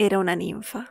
era una ninfa.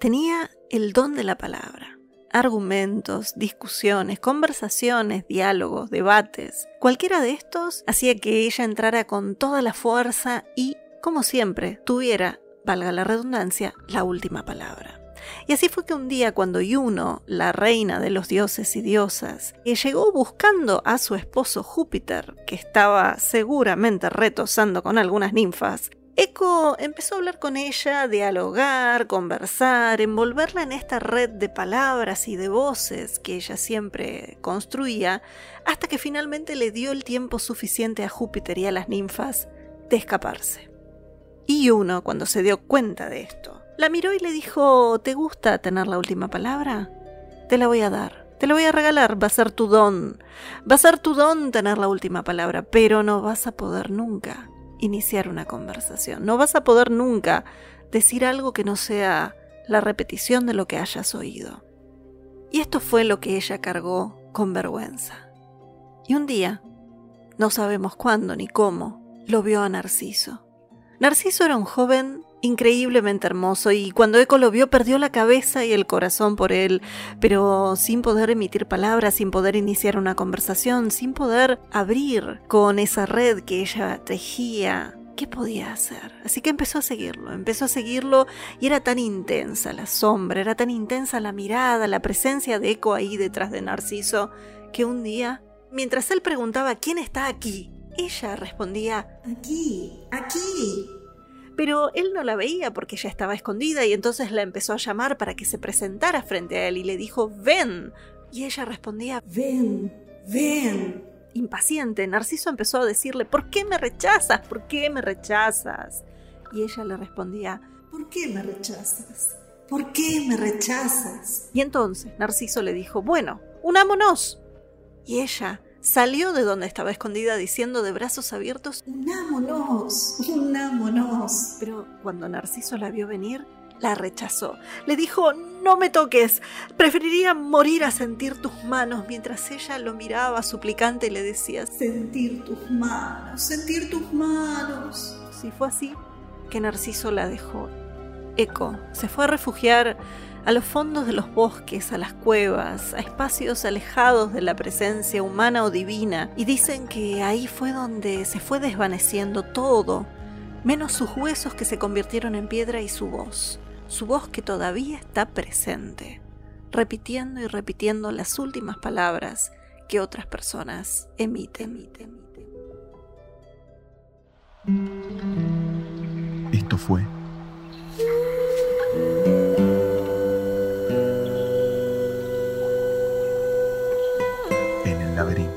Tenía el don de la palabra. Argumentos, discusiones, conversaciones, diálogos, debates. Cualquiera de estos hacía que ella entrara con toda la fuerza y, como siempre, tuviera, valga la redundancia, la última palabra. Y así fue que un día cuando Yuno, la reina de los dioses y diosas, llegó buscando a su esposo Júpiter, que estaba seguramente retosando con algunas ninfas, Eco empezó a hablar con ella, dialogar, conversar, envolverla en esta red de palabras y de voces que ella siempre construía, hasta que finalmente le dio el tiempo suficiente a Júpiter y a las ninfas de escaparse. Y uno, cuando se dio cuenta de esto, la miró y le dijo, ¿te gusta tener la última palabra? Te la voy a dar, te la voy a regalar, va a ser tu don, va a ser tu don tener la última palabra, pero no vas a poder nunca iniciar una conversación. No vas a poder nunca decir algo que no sea la repetición de lo que hayas oído. Y esto fue lo que ella cargó con vergüenza. Y un día, no sabemos cuándo ni cómo, lo vio a Narciso. Narciso era un joven increíblemente hermoso y cuando Eco lo vio perdió la cabeza y el corazón por él, pero sin poder emitir palabras, sin poder iniciar una conversación, sin poder abrir con esa red que ella tejía. ¿Qué podía hacer? Así que empezó a seguirlo, empezó a seguirlo y era tan intensa la sombra, era tan intensa la mirada, la presencia de Eco ahí detrás de Narciso, que un día, mientras él preguntaba ¿quién está aquí? Ella respondía, aquí, aquí, pero él no la veía porque ella estaba escondida y entonces la empezó a llamar para que se presentara frente a él y le dijo, ven. Y ella respondía, ven, ven. Impaciente, Narciso empezó a decirle, ¿por qué me rechazas? ¿Por qué me rechazas? Y ella le respondía, ¿por qué me rechazas? ¿Por qué me rechazas? Y entonces Narciso le dijo, bueno, unámonos. Y ella salió de donde estaba escondida diciendo de brazos abiertos, unámonos, unámonos. Pero cuando Narciso la vio venir, la rechazó. Le dijo, no me toques, preferiría morir a sentir tus manos, mientras ella lo miraba suplicante y le decía, sentir tus manos, sentir tus manos. Si fue así que Narciso la dejó. Eco se fue a refugiar a los fondos de los bosques, a las cuevas, a espacios alejados de la presencia humana o divina, y dicen que ahí fue donde se fue desvaneciendo todo, menos sus huesos que se convirtieron en piedra y su voz, su voz que todavía está presente, repitiendo y repitiendo las últimas palabras que otras personas emiten. Esto fue laberinto.